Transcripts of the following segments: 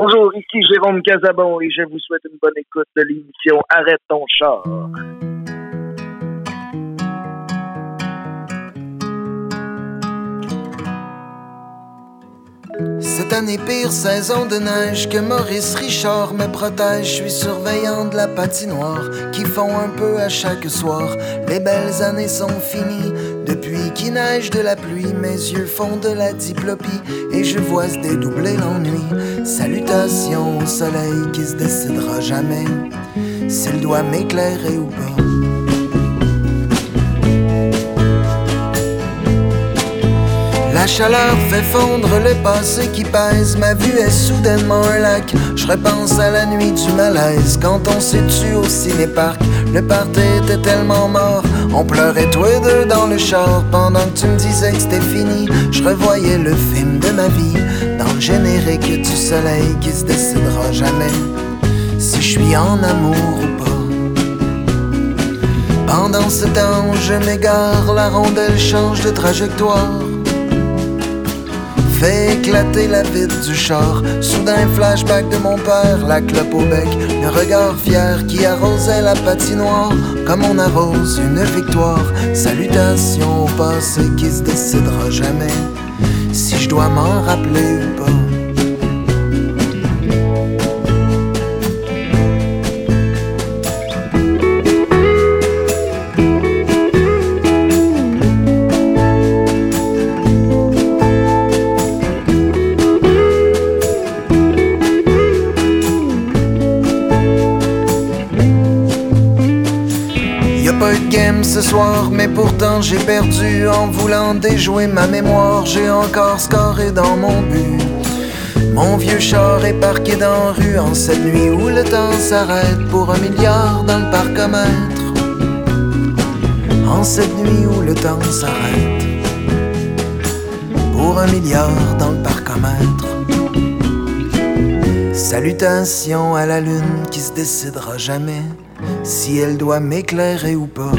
Bonjour, ici Jérôme Casabon et je vous souhaite une bonne écoute de l'émission Arrête ton char. Cette année pire saison de neige que Maurice Richard me protège. Je suis surveillant de la patinoire qui font un peu à chaque soir. Les belles années sont finies depuis qu'il neige de la pluie. Mes yeux font de la diplopie et je vois se dédoubler l'ennui. Salutations au soleil qui se décidera jamais s'il doit m'éclairer ou pas. Chaleur fait fondre le passé qui pèse. Ma vue est soudainement un lac. Je repense à la nuit du malaise. Quand on s'est tué au ciné-parc, le party était tellement mort. On pleurait tous les deux dans le char. Pendant que tu me disais que c'était fini, je revoyais le film de ma vie. Dans le générique du soleil qui se décidera jamais. Si je suis en amour ou pas. Pendant ce temps, je m'égare, la rondelle change de trajectoire fait éclater la vitre du char. Soudain, flashback de mon père, la clope au bec, le regard fier qui arrosait la patinoire comme on arrose une victoire. Salutations au passé qui se décidera jamais si je dois m'en rappeler ou pas. Ce soir, mais pourtant j'ai perdu en voulant déjouer ma mémoire. J'ai encore scoré dans mon but. Mon vieux char est parqué dans la rue en cette nuit où le temps s'arrête pour un milliard dans le parcomètre. En cette nuit où le temps s'arrête pour un milliard dans le parcomètre. Salutations à la lune qui se décidera jamais si elle doit m'éclairer ou pas.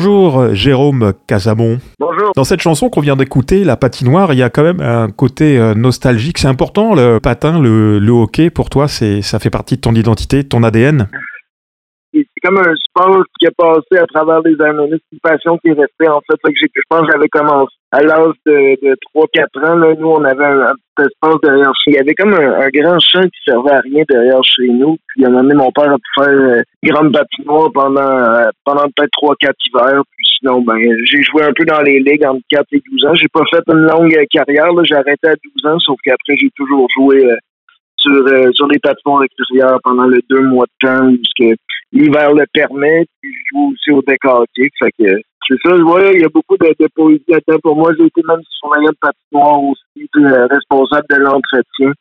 Bonjour Jérôme Casamon. Bonjour. Dans cette chanson qu'on vient d'écouter, La patinoire, il y a quand même un côté euh, nostalgique. C'est important le patin, le, le hockey pour toi, ça fait partie de ton identité, de ton ADN c'est comme un sport qui est passé à travers les années. C'est une qui est restée, en fait. que je pense que j'avais commencé à l'âge de, de 3-4 ans. Là, nous, on avait un, petit espace derrière chez Il y avait comme un, grand champ qui servait à rien derrière chez nous. Puis, à un moment mon père a pu faire euh, grande patinoire pendant, euh, pendant peut-être 3-4 hivers. Puis sinon, ben, j'ai joué un peu dans les ligues entre 4 et 12 ans. J'ai pas fait une longue carrière. J'ai arrêté à 12 ans, sauf qu'après, j'ai toujours joué euh, sur, euh, sur des patinoires extérieures pendant les deux mois de temps que l'hiver le permet, puis je joue aussi au. Fait que c'est ça, vois, il y a beaucoup de, de poésie là-dedans. Pour moi, j'ai été même surveillant de patinoire aussi, euh, responsable de l'entretien.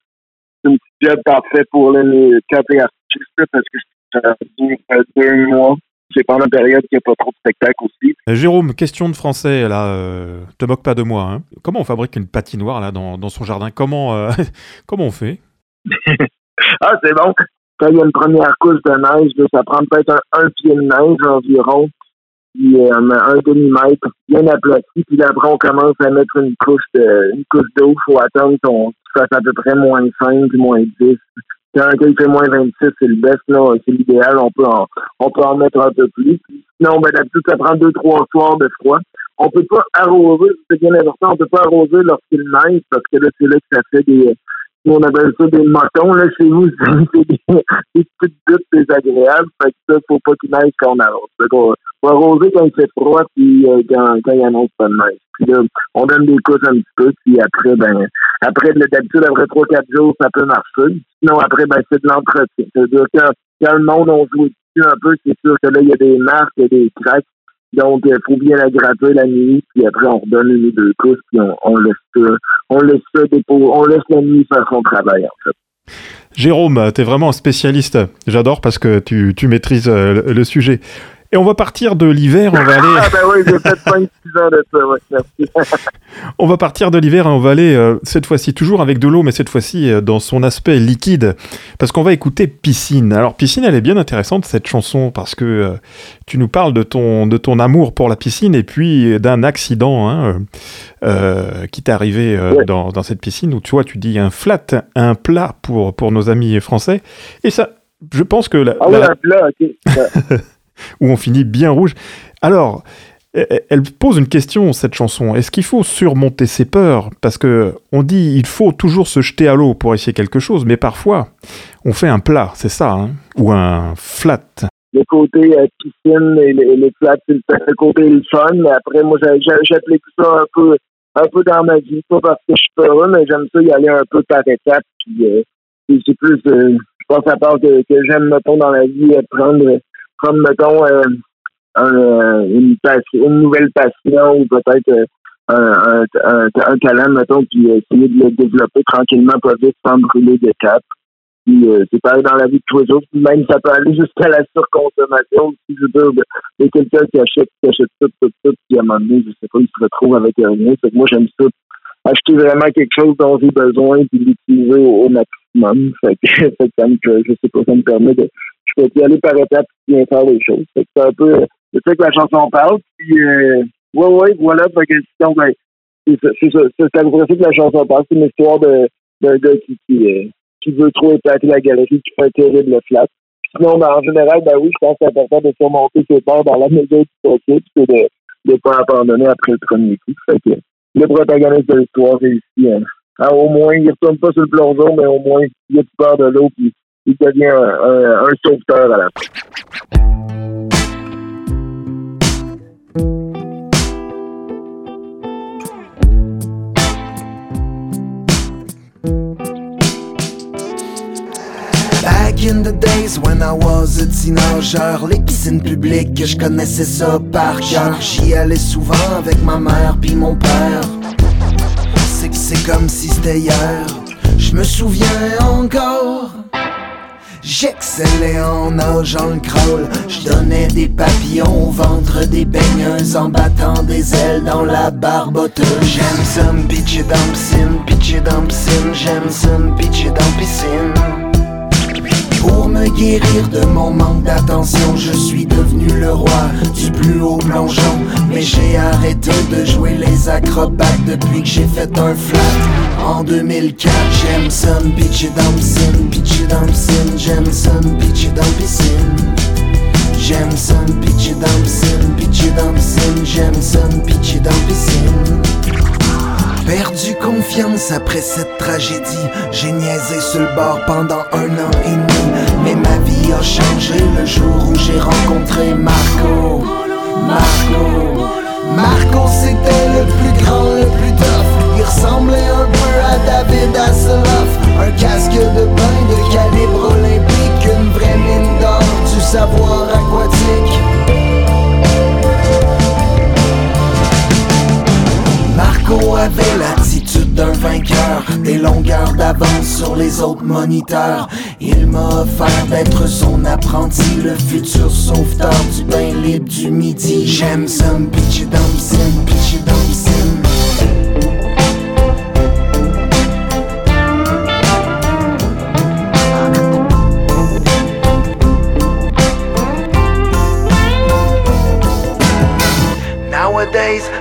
C'est une petite job parfait pour les quatre artistes parce que ça dure deux mois. C'est pendant une période qu'il n'y a pas trop de spectacles aussi. Euh, Jérôme, question de français, là, euh, te moque pas de moi. Hein. Comment on fabrique une patinoire là dans, dans son jardin? Comment euh, comment on fait? Ah, c'est bon quand il y a une première couche de neige, ça prend peut-être un, pied de neige environ, puis euh, un demi-mètre bien aplati, puis après on commence à mettre une couche de une couche d'eau, il faut attendre qu'on fasse à peu près moins 5, moins 10. Quand il fait moins 26, c'est le best, là, c'est l'idéal, on peut en, on peut en mettre un peu plus. Sinon, ben, d'habitude, ça prend deux, trois soirs de froid. On peut pas arroser, c'est bien important, on peut pas arroser lorsqu'il neige, parce que là, c'est là que ça fait des, on appelle ça des motons, là, chez vous, c'est des, des petites gouttes désagréables. Fait que ça, faut pas qu'il neige quand on arrose. Fait qu'on va arroser quand il fait froid, puis euh, quand, quand il annonce pas de neige. Puis là, on donne des couches un petit peu, puis après, ben, après, d'habitude, après 3-4 jours, ça peut marcher. Sinon, après, ben, c'est de l'entretien. C'est-à-dire que quand le monde, on joue dessus un peu, c'est sûr que là, il y a des marques, il y a des craques. Donc, il faut bien la gratter la nuit, puis après, on redonne une ou deux couches, puis on, laisse on laisse la nuit faire son travail, en fait. Jérôme, tu es vraiment un spécialiste. J'adore parce que tu, tu maîtrises euh, le sujet. Et on va partir de l'hiver, on va aller. ah ben oui, j'ai fait 5 ans de ça, ouais, merci. on va partir de l'hiver et on va aller euh, cette fois-ci toujours avec de l'eau, mais cette fois-ci euh, dans son aspect liquide, parce qu'on va écouter Piscine. Alors Piscine, elle est bien intéressante cette chanson parce que euh, tu nous parles de ton de ton amour pour la piscine et puis d'un accident hein, qui t'est arrivé Ouais. dans, dans cette piscine où tu vois, tu dis un flat, un plat pour pour nos amis français. Et ça, je pense que la, Ah oui, un plat, ok. Où on finit bien rouge. Alors, e- elle pose une question, cette chanson. Est-ce qu'il faut surmonter ses peurs? Parce que on dit il faut toujours se jeter à l'eau pour essayer quelque chose, mais parfois, on fait un plat, c'est ça, hein ou un flat. le côté euh, piscine et les, les flats, c'est le, le côté le fun. Mais après, moi, j'applique ça un peu, un peu dans ma vie. Pas parce que je suis peureux, mais j'aime ça y aller un peu par étapes. Puis, euh, c'est plus, euh, je pense à part que, que j'aime, mettons, dans la vie, euh, prendre, prendre mettons, euh, euh, une, une nouvelle passion ou peut-être euh, un, un, un, talent, mettons, puis essayer de le développer tranquillement, pas vite, sans brûler de cap. Puis c'est pareil dans la vie de tous les jours. Même ça peut aller jusqu'à la surconsommation. Si je veux quelqu'un qui achète, qui achète tout, tout, tout, puis à un moment donné, je sais pas, il se retrouve avec rien. Que moi j'aime ça. Acheter vraiment quelque chose dont j'ai besoin puis l'utiliser au, maximum. Je sais pas, ça me permet de. Peux y aller par étapes et bien faire les choses. C'est un peu c'est ça que la chanson parle. Puis euh, ouais, ouais, voilà. Que ben, c'est ça, c'est ça, c'est que la chanson parle. C'est une histoire de d'un gars qui, qui, euh, qui veut trop épater la galerie, qui fait un terrible flat. Sinon, ben, en général, ben oui, je pense que c'est important de surmonter ses peurs dans la mesure du possible, c'est de ne pas abandonner après le premier coup. Fait que le protagoniste de l'histoire réussit hein, à au moins, il ne retourne pas sur le plongeon, mais au moins, il a du peur de l'eau, puis il devient un, un, sauveteur à la fin. Back in the days when I was a teenager Les piscines publiques, je connaissais ça par cœur. J'y allais souvent avec ma mère puis mon père. C'est que c'est comme si c'était hier. Je me souviens encore J'excellais en nageant le crawl Je donnais des papillons au ventre des baigneuses En battant des ailes dans la barboteuse J'aime ça me pitcher dans piscine, pitcher dans piscine J'aime ça me pitcher dans piscine pour me guérir de mon manque d'attention, je suis devenu le roi du plus haut plongeon. Mais j'ai arrêté de jouer les acrobates depuis que j'ai fait un flat. En 2004, j'aime ça me pitcher dans piscine, pitcher dans piscine, me pitcher dans piscine. Me pitcher dans piscine, la piscine, me pitcher dans piscine. Perdu confiance après cette tragédie. J'ai niaisé sur le bord pendant un an et demi. Mais ma vie a changé le jour où j'ai rencontré Marco. Marco. Marco c'était le plus grand, le plus tough ressemblait un peu à David Hasselhoff Un casque de bain de calibre olympique Une vraie mine d'or du savoir aquatique Marco avait l'attitude d'un vainqueur, des longueurs d'avance sur les autres moniteurs. Il m'a offert d'être son apprenti, le futur sauveteur du bain libre du midi. J'aime ça me pitcher dans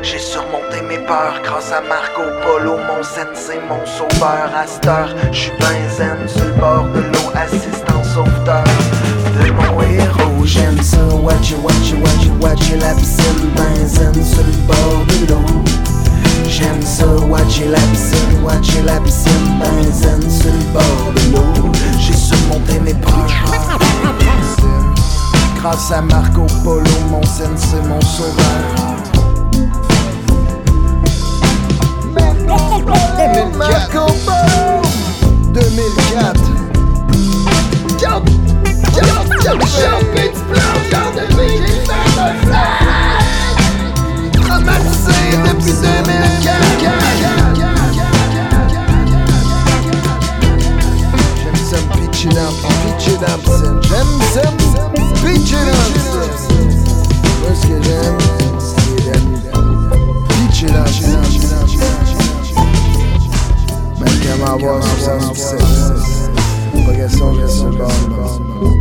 j'ai surmonté mes peurs grâce à Marco Polo, mon sensei, mon sauveur. À cette heure, j'suis ben zen sur le bord de l'eau, assistant sauveteur de mon héros. J'aime ça, watch you, watch you, watch you, watch you, la piscine, ben zen sur le bord de l'eau. J'aime ça, watch you, la piscine, watch you, la piscine, ben zen sur le bord de l'eau. J'ai surmonté mes peurs grâce à Marco Polo, mon sensei, mon sauveur. Marco Polo 2004 Jump, jump, jump, jump, explosion fait un flash Traumatisé depuis 2004 Pitch it up, pitch it up, j'aime ça, pitch it up. Moi, ce que j'aime, mais comment avoir 77, pas question, je suis bon.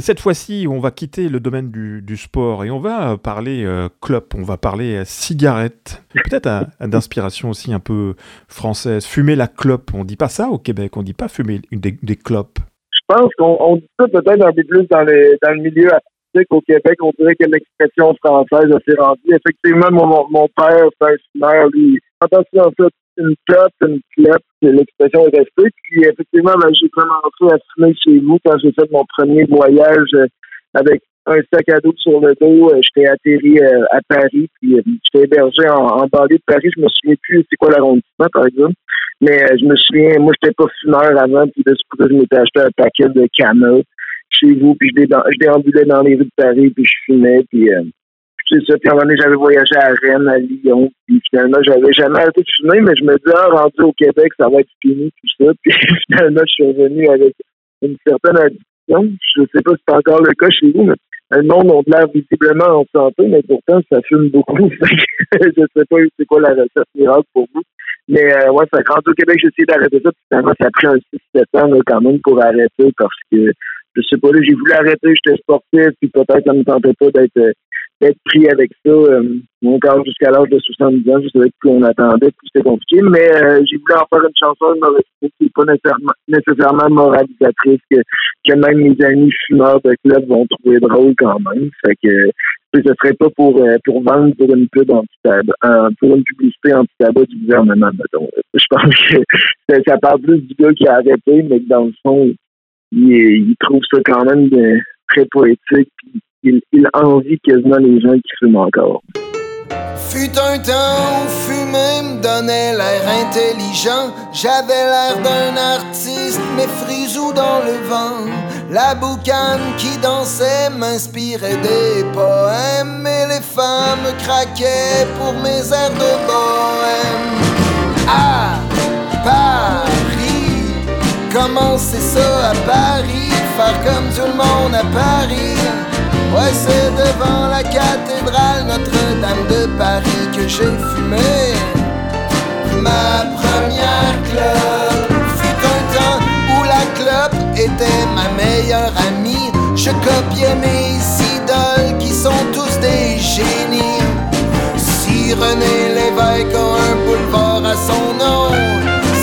Cette fois-ci, on va quitter le domaine du, sport et on va parler euh, clope, on va parler cigarette, peut-être d'inspiration aussi un peu française. Fumer la clope, on dit pas ça au Québec, on dit pas fumer des, des clopes. Je pense qu'on dit ça peut-être un peu plus dans, dans le milieu artistique au Québec. On dirait que l'expression française a s'est rendue. Effectivement, mon, mon père, c'est un fumeur, lui. Attention, ça, une clope, une clope, l'expression est restée. Puis effectivement, ben, j'ai commencé à fumer chez vous quand j'ai fait mon premier voyage euh, avec un sac à dos sur le dos. Euh, j'étais atterri euh, à Paris, puis j'étais hébergé en, en banlieue de Paris. Je me souviens plus c'est quoi l'arrondissement, par exemple. Mais je me souviens, moi, j'étais pas fumeur avant, puis de ce coup je m'étais acheté un paquet de Camel chez vous, puis je, déambulais dans les rues de Paris, puis je fumais, puis c'est ça. Puis à un moment donné, j'avais voyagé à Rennes, à Lyon. Puis finalement, j'avais jamais arrêté de fumer, mais je me disais, ah, rendu au Québec, ça va être fini, tout ça. Puis finalement, je suis revenu avec une certaine addiction. Je sais pas si c'est encore le cas chez vous, mais le monde a l'air visiblement en santé, mais pourtant, ça fume beaucoup. je sais pas c'est quoi la recette miracle pour vous. Mais euh, ouais, ça rendu au Québec, j'ai essayé d'arrêter ça. Puis finalement, ça a pris un 6-7 ans là, quand même pour arrêter parce que je sais pas, j'ai voulu arrêter, j'étais sportif, puis peut-être ça me tentait pas d'être d'être pris avec ça euh, encore jusqu'à l'âge de 70 ans. Je savais que plus on attendait, plus c'était compliqué. Mais euh, j'ai voulu en faire une chanson qui n'est pas nécessairement, nécessairement moralisatrice, que, même mes amis fumeurs de club vont trouver drôle quand même. Fait que ce serait pas pour euh, pour vendre pour une pub anti-tabac, pour une publicité anti-tabac du gouvernement, mettons. Je pense que ça parle plus du gars qui a arrêté, mais que dans le fond, il, il trouve ça quand même très poétique il, il envie quasiment les gens qui fument encore. Fut un temps où fumer me donnait l'air intelligent. J'avais l'air d'un artiste, mes frisous dans le vent. La boucane qui dansait m'inspirait des poèmes. Et les femmes craquaient pour mes airs de bohème. À Paris, comment c'est ça à Paris? Faire comme tout le monde à Paris. Ouais, c'est devant la cathédrale Notre-Dame de Paris que j'ai fumé. Ma première clope fut un temps où la clope était ma meilleure amie. Je copiais mes idoles qui sont tous des génies. Si René Lévesque a un boulevard à son nom,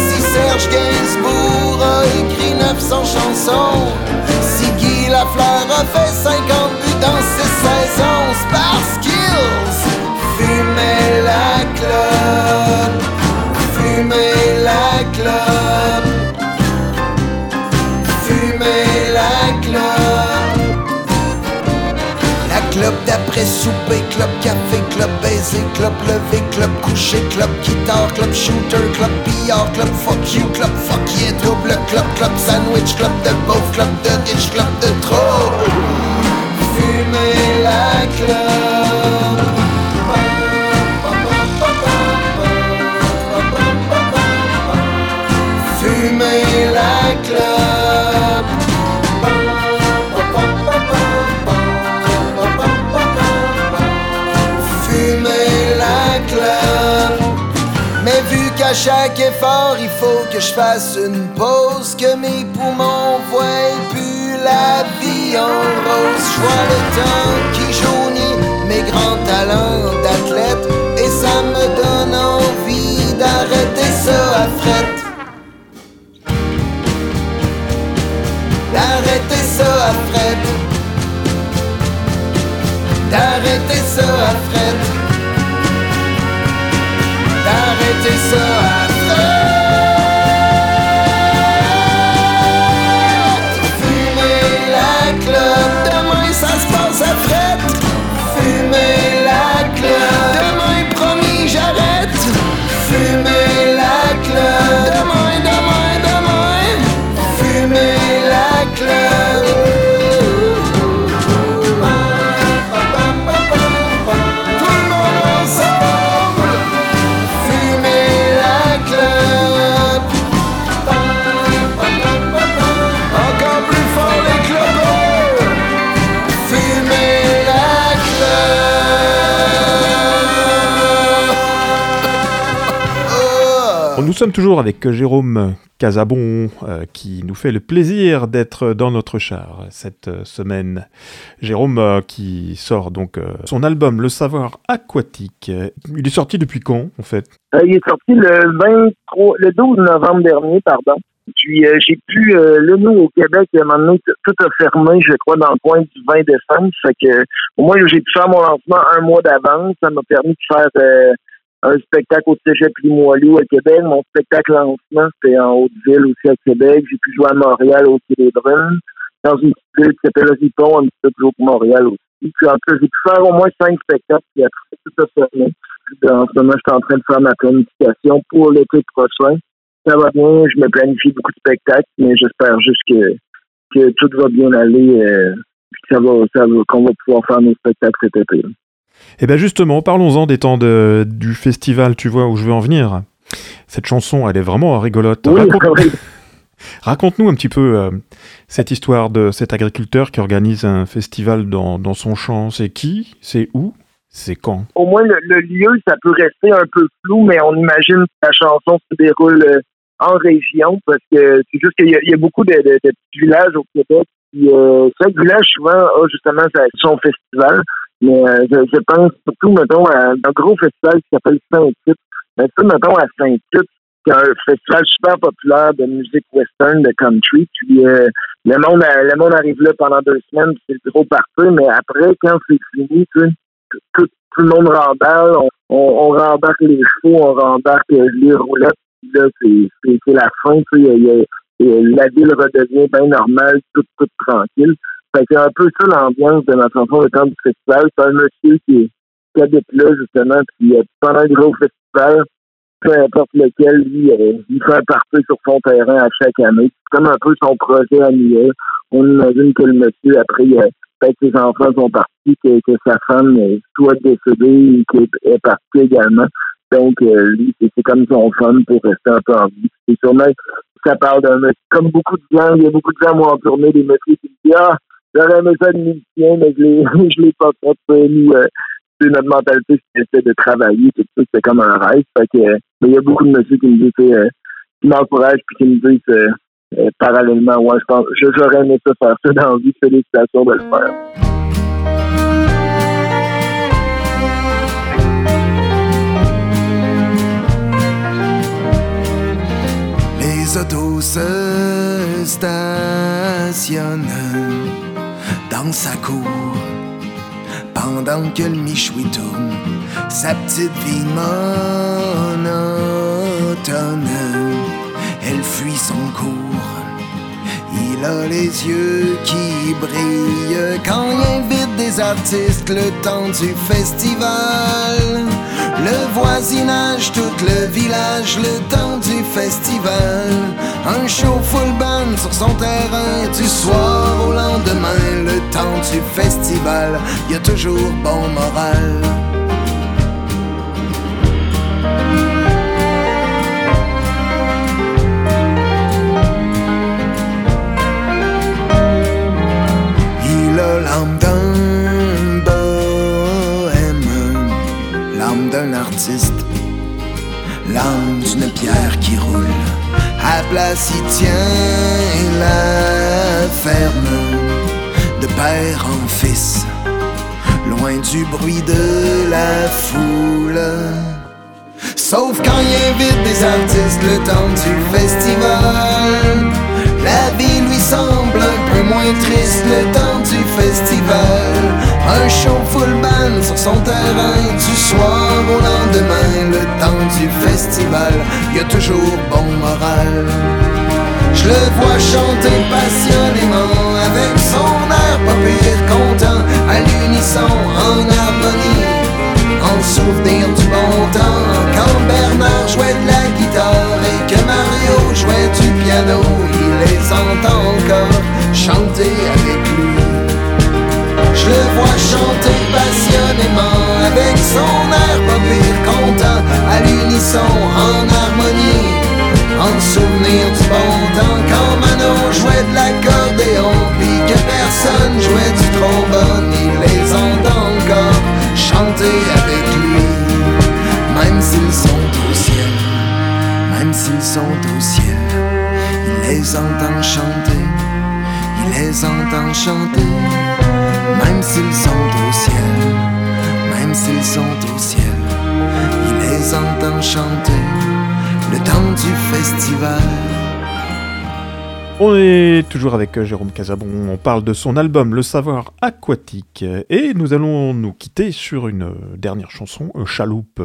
si Serge Gainsbourg a écrit 900 chansons, si Guy Lafleur a fait 50 dans ses parce qu'ils fumaient la clope, fumaient la clope, fumaient la clope. La clope d'après souper, clope café, clope baiser, clope lever, clope coucher, clope guitare, clope shooter, clope billard, clope fuck you, clope fuck yeah, double clope, clope sandwich, clope de beauf, clope de riche, clope de trop la clope. Fumer la clope. Fumer la clope. Mais vu qu'à chaque effort il faut que je fasse une pause, que mes poumons voient plus la vie en rose. Je vois le temps qui jaunit mes grands talents d'athlète et ça me donne envie d'arrêter ça à fret. D'arrêter ça à fret. D'arrêter ça à fret. D'arrêter ça à fret. Sommes toujours avec Jérôme Casabon euh, qui nous fait le plaisir d'être dans notre char cette euh, semaine. Jérôme euh, qui sort donc son album Le Savoir Aquatique. Il est sorti depuis quand en fait? Il est sorti le 23, le 12 novembre dernier, pardon. Puis j'ai pu, là, nous, au Québec, à un moment donné, t- tout a fermé, je crois, dans le coin du 20 décembre. Fait que au moins, j'ai pu faire mon lancement un mois d'avance. Ça m'a permis de faire un spectacle au Cégep Limoilou à Québec. Mon spectacle lancement, c'était en Haute-Ville aussi à Québec. J'ai pu jouer à Montréal au Brunes, dans une ville qui s'appelle Ripon, un petit peu plus haut que Montréal aussi. Puis en plus, j'ai pu faire au moins cinq spectacles, puis après, tout a fermé. Puis, En ce moment, je suis en train de faire ma planification pour l'été prochain. Ça va bien, je me planifie beaucoup de spectacles, mais j'espère juste que, que tout va bien aller, euh, ça va, ça va, qu'on va pouvoir faire nos spectacles cet été. Là. Eh bien justement, parlons-en des temps de- du festival, tu vois où je veux en venir. Cette chanson, elle est vraiment rigolote. Oui, Raconte- oui. Raconte-nous un petit peu euh, cette histoire de cet agriculteur qui organise un festival dans, dans son champ. C'est qui? C'est où? C'est quand? Au moins le, le lieu, ça peut rester un peu flou, mais on imagine que la chanson se déroule euh, en région parce que c'est juste qu'il y, a- il y a beaucoup de, de- de petits villages au Québec. Puis, euh, chaque village souvent a justement son festival. Mais euh, je, pense surtout, mettons, à un gros festival qui s'appelle Saint-Tite. Mais ça, mettons, à Saint-Tite, c'est un festival super populaire de musique western, de country. Puis euh, le monde le monde arrive là pendant deux semaines, c'est gros parti, mais après, quand c'est fini, tout, tout le monde remballe, on, on, rembarque les chevaux, on rembarque les roulettes, là, c'est, la fin, tu la ville redevient bien normale, tout, tout tranquille. Fait un peu ça l'ambiance de ma chanson Le temps du festival. C'est un monsieur qui, qui habite là, justement, puis euh, pendant le gros festival, peu importe lequel, lui, euh, il fait un party sur son terrain à chaque année. C'est comme un peu son projet annuel. On imagine que le monsieur, après, a- peut-être ses enfants sont partis, que, que sa femme euh, soit décédée et qu'elle est partie également. Donc, euh, lui, c'est comme son fun pour rester un peu en vie. C'est sûrement, ça parle d'un monsieur. Comme beaucoup de gens, il y a beaucoup de gens m'ont tourné des messieurs qui me disent Ah, j'aurais aimé ça de musicien, mais je l'ai, l'ai pas fait. Nous, euh, c'est notre mentalité, c'était de travailler, tout ça, c'était comme un rêve. Euh, mais il y a beaucoup de messieurs qui me disent, euh, qui m'encouragent puis qui me disent euh, parallèlement, ouais, je pense, j'aurais aimé ça faire ça dans la vie, félicitations de le faire. Les autos se stationnent dans sa cour pendant que le michoui tourne sa petite vie monotone. Elle fuit son cours. Il a les yeux qui brillent quand il invite des artistes le temps du festival. Le voisinage, tout le village, le temps du festival. Un show full band sur son terrain du soir au lendemain. Le temps du festival, y a toujours bon moral. L'âme d'une pierre qui roule. À place, il tient la ferme de père en fils, loin du bruit de la foule. Sauf quand il invite des artistes le temps du festival. La vie lui semble un peu moins triste le temps du Un show full band sur son terrain du soir au lendemain, le temps du festival, y a toujours bon moral. Je le vois chanter passionnément avec son air pas pire content, à l'unisson en harmonie, en souvenir du bon temps. Quand Bernard jouait de la guitare et que Mario jouait du piano, il les entend encore chanter avec lui. Je le vois chanter passionnément avec son air pas pire content, à l'unisson en harmonie en souvenir du bon temps quand Mano jouait de l'accordéon Puis que personne jouait du trombone Il les entend encore chanter avec lui Même s'ils sont au ciel Même s'ils sont au ciel Il les entend chanter Il les entend chanter Même s'ils sont au ciel Même s'ils sont au ciel Il les entend chanter le temps du festival. On est toujours avec euh, Jérôme Casabon, on parle de son album Le Savoir Aquatique et nous allons nous quitter sur une euh, dernière chanson, euh, Chaloupe.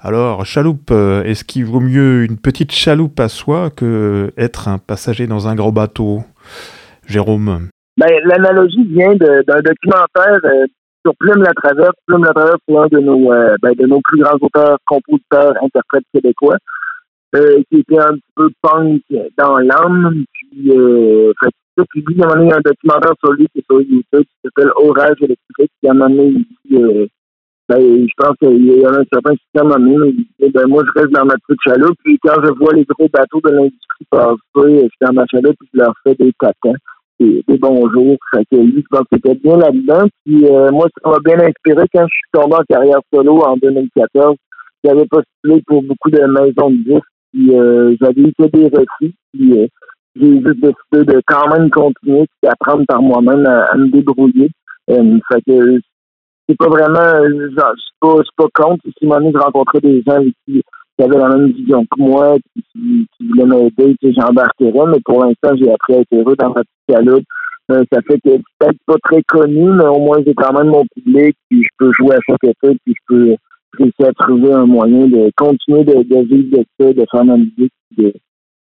Alors, Chaloupe, est-ce qu'il vaut mieux une petite chaloupe à soi que être un passager dans un gros bateau? Jérôme L'analogie vient d'un documentaire sur Plume la Traverse. Plume la Traverse, c'est un de nos, ben, de nos plus grands auteurs, compositeurs, interprètes québécois. Euh, qui était un petit peu punk dans l'âme. Puis, euh, fait il a amené un documentaire sur lui qui est sur YouTube qui s'appelle Orage électrique, qui a amené euh, ben, je pense qu'il y a un certain système à il ben, moi, je reste dans ma petite chaloupe, puis quand je vois les gros bateaux de l'industrie passer, je suis dans ma chaloupe, puis je leur fais des tatins, des, des bonjours. Fait que lui, je pense qu'il était bien là-dedans. Puis, euh, moi, ça m'a bien inspiré quand je suis tombé en carrière solo en 2014. J'avais postulé pour beaucoup de maisons de disques puis euh, j'avais eu que des refus. Puis euh, j'ai juste décidé de quand même continuer et apprendre par moi-même à, me débrouiller. Fait que c'est pas vraiment je suis pas, je suis pas contre. Si moment je rencontrais des gens qui, avaient la même vision que moi, qui, qui, voulaient m'aider, que j'embarquerais, mais pour l'instant, j'ai appris à être heureux dans ma petite calotte. Euh, ça fait que peut-être pas très connu, mais au moins j'ai quand même mon public, puis je peux jouer à chaque étape, puis je peux réussi à trouver un moyen de continuer de, de vivre de ça, de faire ma musique, de,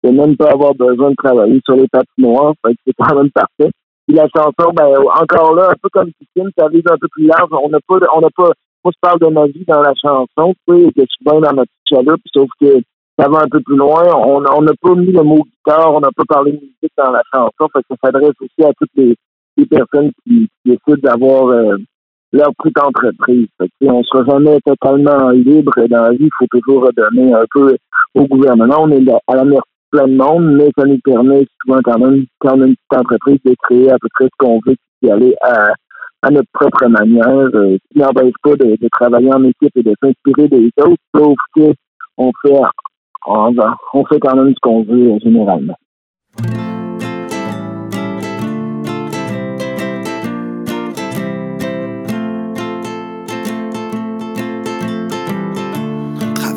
de même pas avoir besoin de travailler sur les. Fait que c'est quand même parfait. Puis la chanson, ben encore là, un peu comme Christine, ça vise un peu plus large. On n'a pas, on n'a pas. Moi, je parle de ma vie dans la chanson, tu sais, que bien dans petite chaloupe, sauf que ça va un peu plus loin. On n'a pas mis le mot guitare, on n'a pas parlé de musique dans la chanson, fait que ça s'adresse aussi à toutes les, personnes qui, qui décident d'avoir euh, leur petite entreprise. on ne sera jamais totalement libre dans la vie. Il faut toujours redonner un peu au gouvernement. On est à la merci plein de monde, mais ça nous permet souvent quand même, quand on a une petite entreprise, de créer à peu près ce qu'on veut, d'y aller à, à notre propre manière, euh, qui n'empêche pas de, travailler en équipe et de s'inspirer des autres, sauf qu'on fait, on, on fait quand même ce qu'on veut généralement.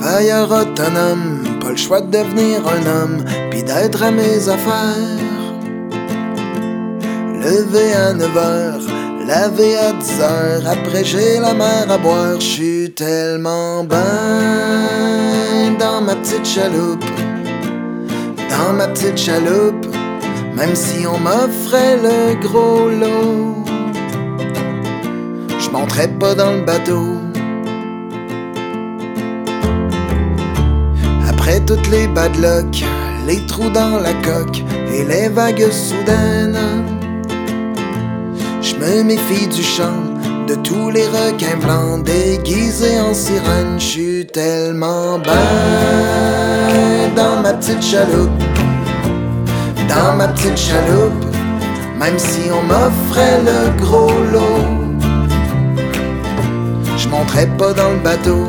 travailleur autonome, pas le choix de devenir un homme, puis d'être à mes affaires. Levé à 9 heures, lavé à 10 heures, après j'ai la mer à boire, je suis tellement ben dans ma petite chaloupe, dans ma petite chaloupe, même si on m'offrait le gros lot, je monterais pas dans le bateau. Après toutes les bad luck, les trous dans la coque et les vagues soudaines, me méfie du chant de tous les requins blancs déguisés en sirène. Je suis tellement bien dans ma petite chaloupe, dans ma petite chaloupe, même si on m'offrait le gros lot, je monterais pas dans le bateau.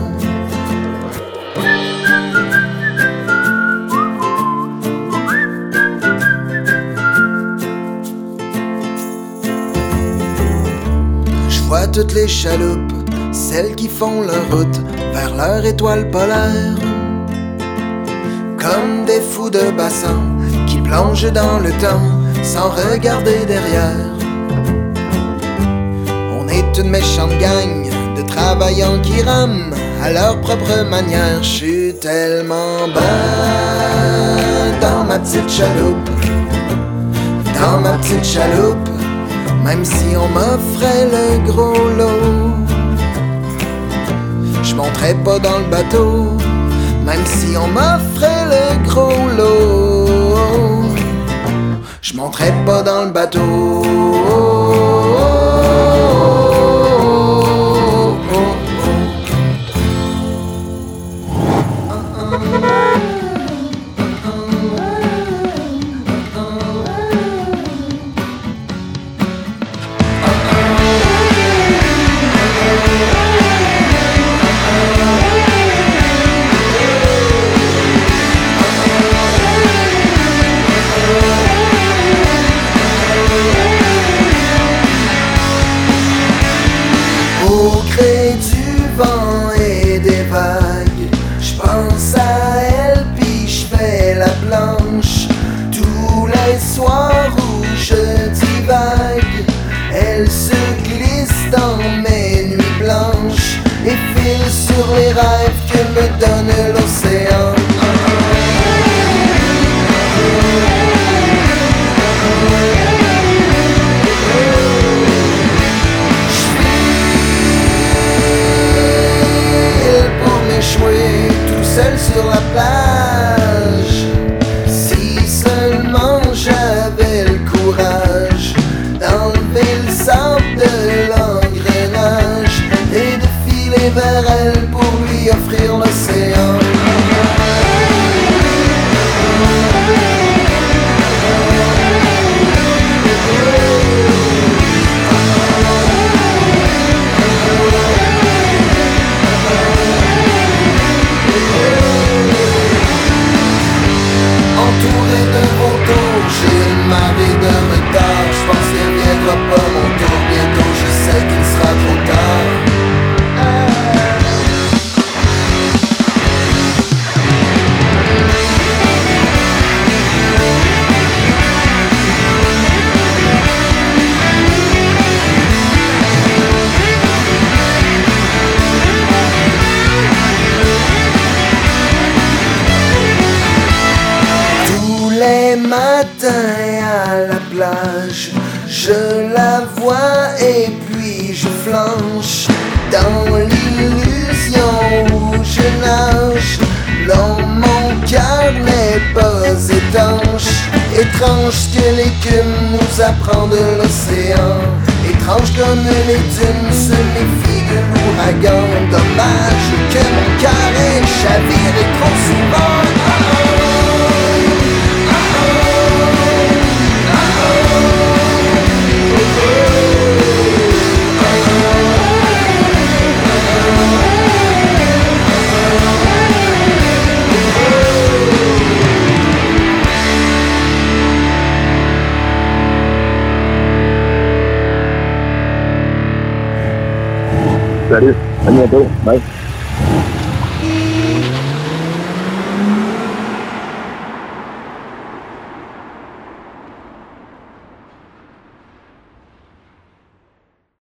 toutes les chaloupes, celles qui font leur route vers leur étoile polaire. Comme des fous de bassin qui plongent dans le temps sans regarder derrière. On est une méchante gang de travaillants qui rament à leur propre manière. Je suis tellement bas dans ma petite chaloupe, dans ma petite chaloupe même si on m'offrait le gros lot. Je monterais pas dans le bateau, même si on m'offrait le gros lot. Je monterais pas dans le bateau. אור נראה את כבדון אל עושה Étrange ce que l'écume nous apprend de l'océan. Étrange comme les dunes se méfient de l'ouragan. Dommage que mon carré chavire est trop souvent. Ready? I'm gonna. Bye.